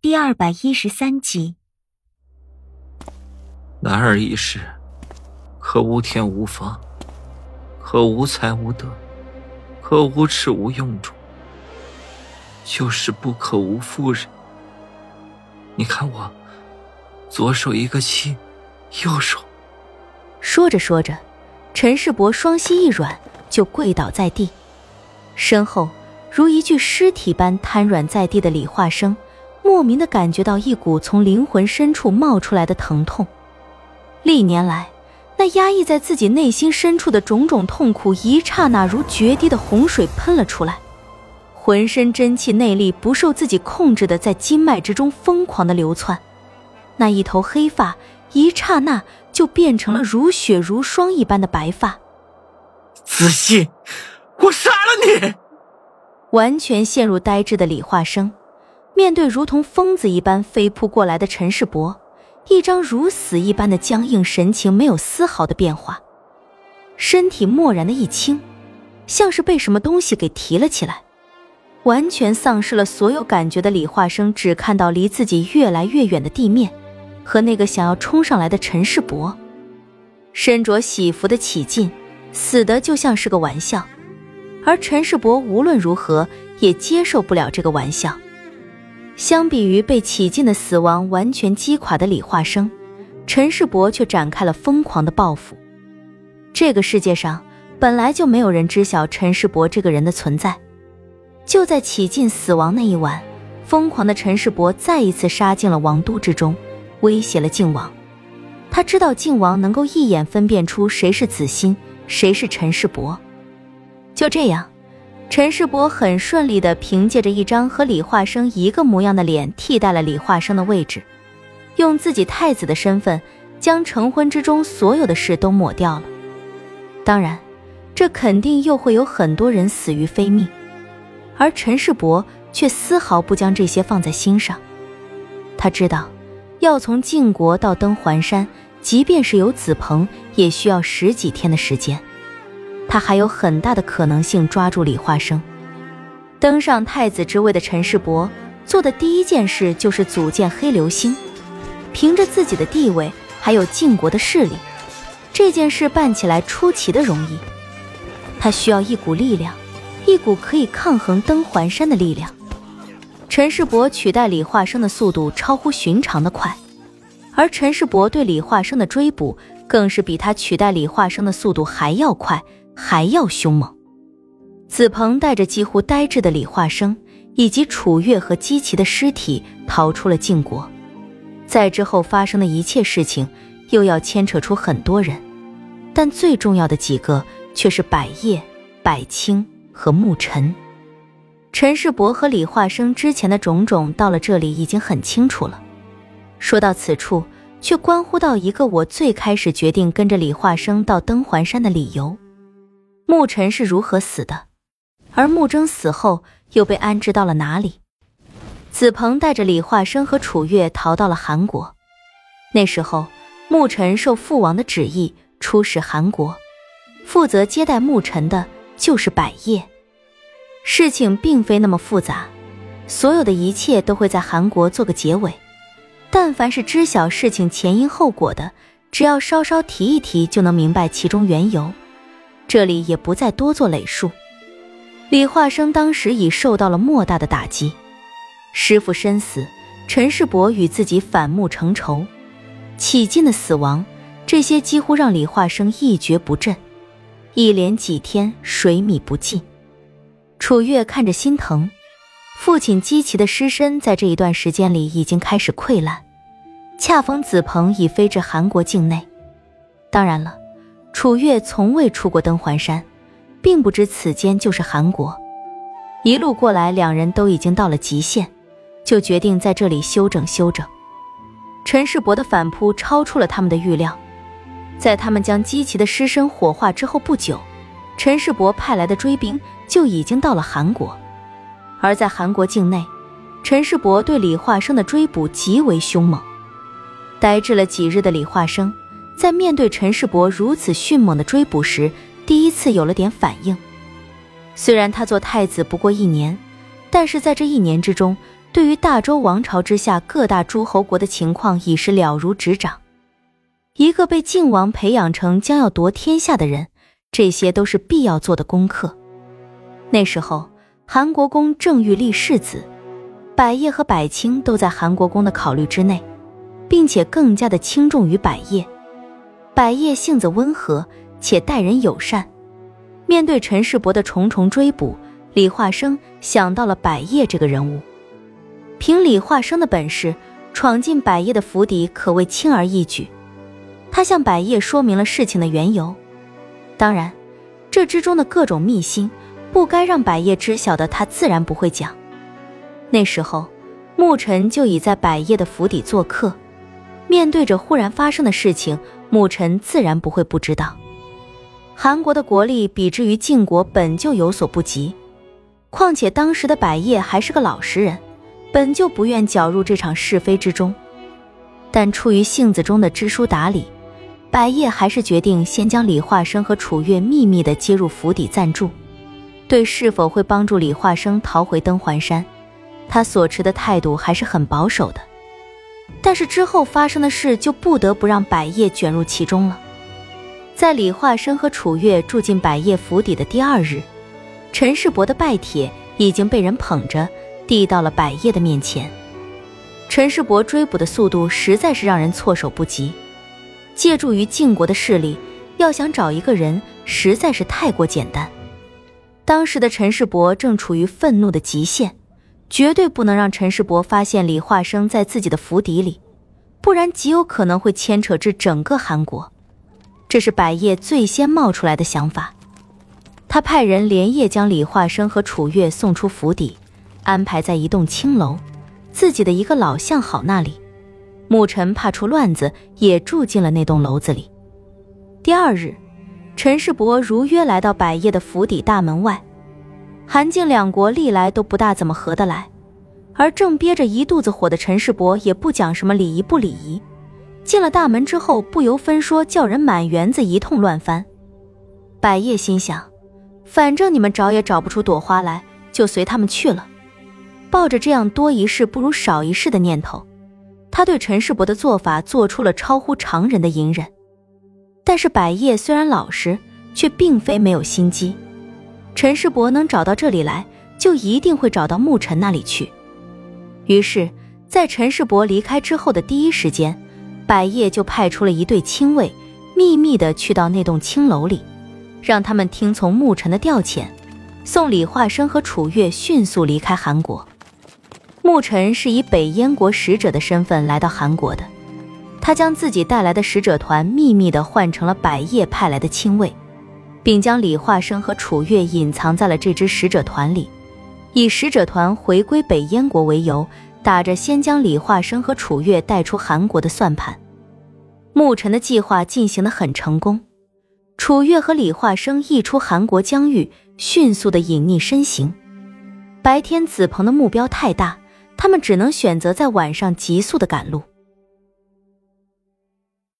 第二百一十三集。男儿一世，可无天无房，可无才无德，可无耻无用处，就是不可无夫人。你看我，左手一个妻，右手……说着说着，陈世伯双膝一软，就跪倒在地，身后如一具尸体般瘫软在地的李化生，莫名的感觉到一股从灵魂深处冒出来的疼痛。历年来，那压抑在自己内心深处的种种痛苦，一刹那如决堤的洪水喷了出来，浑身真气内力不受自己控制的在经脉之中疯狂的流窜，那一头黑发一刹那就变成了如雪如霜一般的白发。子信，我杀了你！完全陷入呆滞的李化生，面对如同疯子一般飞扑过来的陈世伯。一张如死一般的僵硬神情，没有丝毫的变化，身体蓦然的一轻，像是被什么东西给提了起来，完全丧失了所有感觉的李化生只看到离自己越来越远的地面，和那个想要冲上来的陈世伯，身着喜服的起劲，死的就像是个玩笑，而陈世伯无论如何也接受不了这个玩笑。相比于被起劲的死亡完全击垮的李化生，陈世伯却展开了疯狂的报复。这个世界上本来就没有人知晓陈世伯这个人的存在。就在起劲死亡那一晚，疯狂的陈世伯再一次杀进了王都之中，威胁了靖王。他知道靖王能够一眼分辨出谁是子欣，谁是陈世伯。就这样。陈世伯很顺利地凭借着一张和李化生一个模样的脸，替代了李化生的位置，用自己太子的身份，将成婚之中所有的事都抹掉了。当然，这肯定又会有很多人死于非命，而陈世伯却丝毫不将这些放在心上。他知道，要从晋国到登环山，即便是有子鹏，也需要十几天的时间。他还有很大的可能性抓住李化生，登上太子之位的陈世伯做的第一件事就是组建黑流星，凭着自己的地位还有晋国的势力，这件事办起来出奇的容易。他需要一股力量，一股可以抗衡登环山的力量。陈世伯取代李化生的速度超乎寻常的快，而陈世伯对李化生的追捕更是比他取代李化生的速度还要快。还要凶猛。子鹏带着几乎呆滞的李化生，以及楚月和姬奇的尸体逃出了晋国。在之后发生的一切事情，又要牵扯出很多人，但最重要的几个却是百叶、百青和沐尘。陈世伯和李化生之前的种种，到了这里已经很清楚了。说到此处，却关乎到一个我最开始决定跟着李化生到登环山的理由。沐尘是如何死的？而沐征死后又被安置到了哪里？子鹏带着李化生和楚月逃到了韩国。那时候，沐尘受父王的旨意出使韩国，负责接待沐尘的就是百叶。事情并非那么复杂，所有的一切都会在韩国做个结尾。但凡是知晓事情前因后果的，只要稍稍提一提，就能明白其中缘由。这里也不再多做累述。李化生当时已受到了莫大的打击，师傅身死，陈世伯与自己反目成仇，启进的死亡，这些几乎让李化生一蹶不振，一连几天水米不进。楚月看着心疼，父亲姬奇的尸身在这一段时间里已经开始溃烂，恰逢子鹏已飞至韩国境内，当然了。楚月从未出过登环山，并不知此间就是韩国。一路过来，两人都已经到了极限，就决定在这里休整休整。陈世伯的反扑超出了他们的预料，在他们将姬奇的尸身火化之后不久，陈世伯派来的追兵就已经到了韩国。而在韩国境内，陈世伯对李化生的追捕极为凶猛，呆滞了几日的李化生。在面对陈世伯如此迅猛的追捕时，第一次有了点反应。虽然他做太子不过一年，但是在这一年之中，对于大周王朝之下各大诸侯国的情况已是了如指掌。一个被靖王培养成将要夺天下的人，这些都是必要做的功课。那时候，韩国公正欲立世子，百叶和百清都在韩国公的考虑之内，并且更加的轻重于百叶。百叶性子温和，且待人友善。面对陈世伯的重重追捕，李化生想到了百叶这个人物。凭李化生的本事，闯进百叶的府邸可谓轻而易举。他向百叶说明了事情的缘由，当然，这之中的各种秘辛，不该让百叶知晓的，他自然不会讲。那时候，牧尘就已在百叶的府邸做客，面对着忽然发生的事情，牧尘自然不会不知道。韩国的国力比之于晋国本就有所不及，况且当时的百叶还是个老实人。本就不愿搅入这场是非之中，但出于性子中的知书达理，白夜还是决定先将李化生和楚月秘密的接入府邸暂住。对是否会帮助李化生逃回登环山，他所持的态度还是很保守的。但是之后发生的事就不得不让百叶卷入其中了。在李化生和楚月住进百叶府邸的第二日，陈世伯的拜帖已经被人捧着。递到了百叶的面前，陈世伯追捕的速度实在是让人措手不及。借助于晋国的势力，要想找一个人，实在是太过简单。当时的陈世伯正处于愤怒的极限，绝对不能让陈世伯发现李化生在自己的府邸里，不然极有可能会牵扯至整个韩国。这是百叶最先冒出来的想法。他派人连夜将李化生和楚月送出府邸。安排在一栋青楼，自己的一个老相好那里。牧尘怕出乱子，也住进了那栋楼子里。第二日，陈世伯如约来到百叶的府邸大门外。韩晋两国历来都不大怎么合得来，而正憋着一肚子火的陈世伯也不讲什么礼仪不礼仪，进了大门之后不由分说叫人满园子一通乱翻。百叶心想，反正你们找也找不出朵花来，就随他们去了。抱着这样多一事不如少一事的念头，他对陈世伯的做法做出了超乎常人的隐忍。但是百叶虽然老实，却并非没有心机。陈世伯能找到这里来，就一定会找到牧尘那里去。于是，在陈世伯离开之后的第一时间，百叶就派出了一队亲卫，秘密的去到那栋青楼里，让他们听从牧尘的调遣，送李化生和楚月迅速离开韩国。牧尘是以北燕国使者的身份来到韩国的，他将自己带来的使者团秘密的换成了百叶派来的亲卫，并将李化生和楚月隐藏在了这支使者团里，以使者团回归北燕国为由，打着先将李化生和楚月带出韩国的算盘。牧尘的计划进行的很成功，楚月和李化生一出韩国疆域，迅速的隐匿身形。白天子鹏的目标太大。他们只能选择在晚上急速的赶路。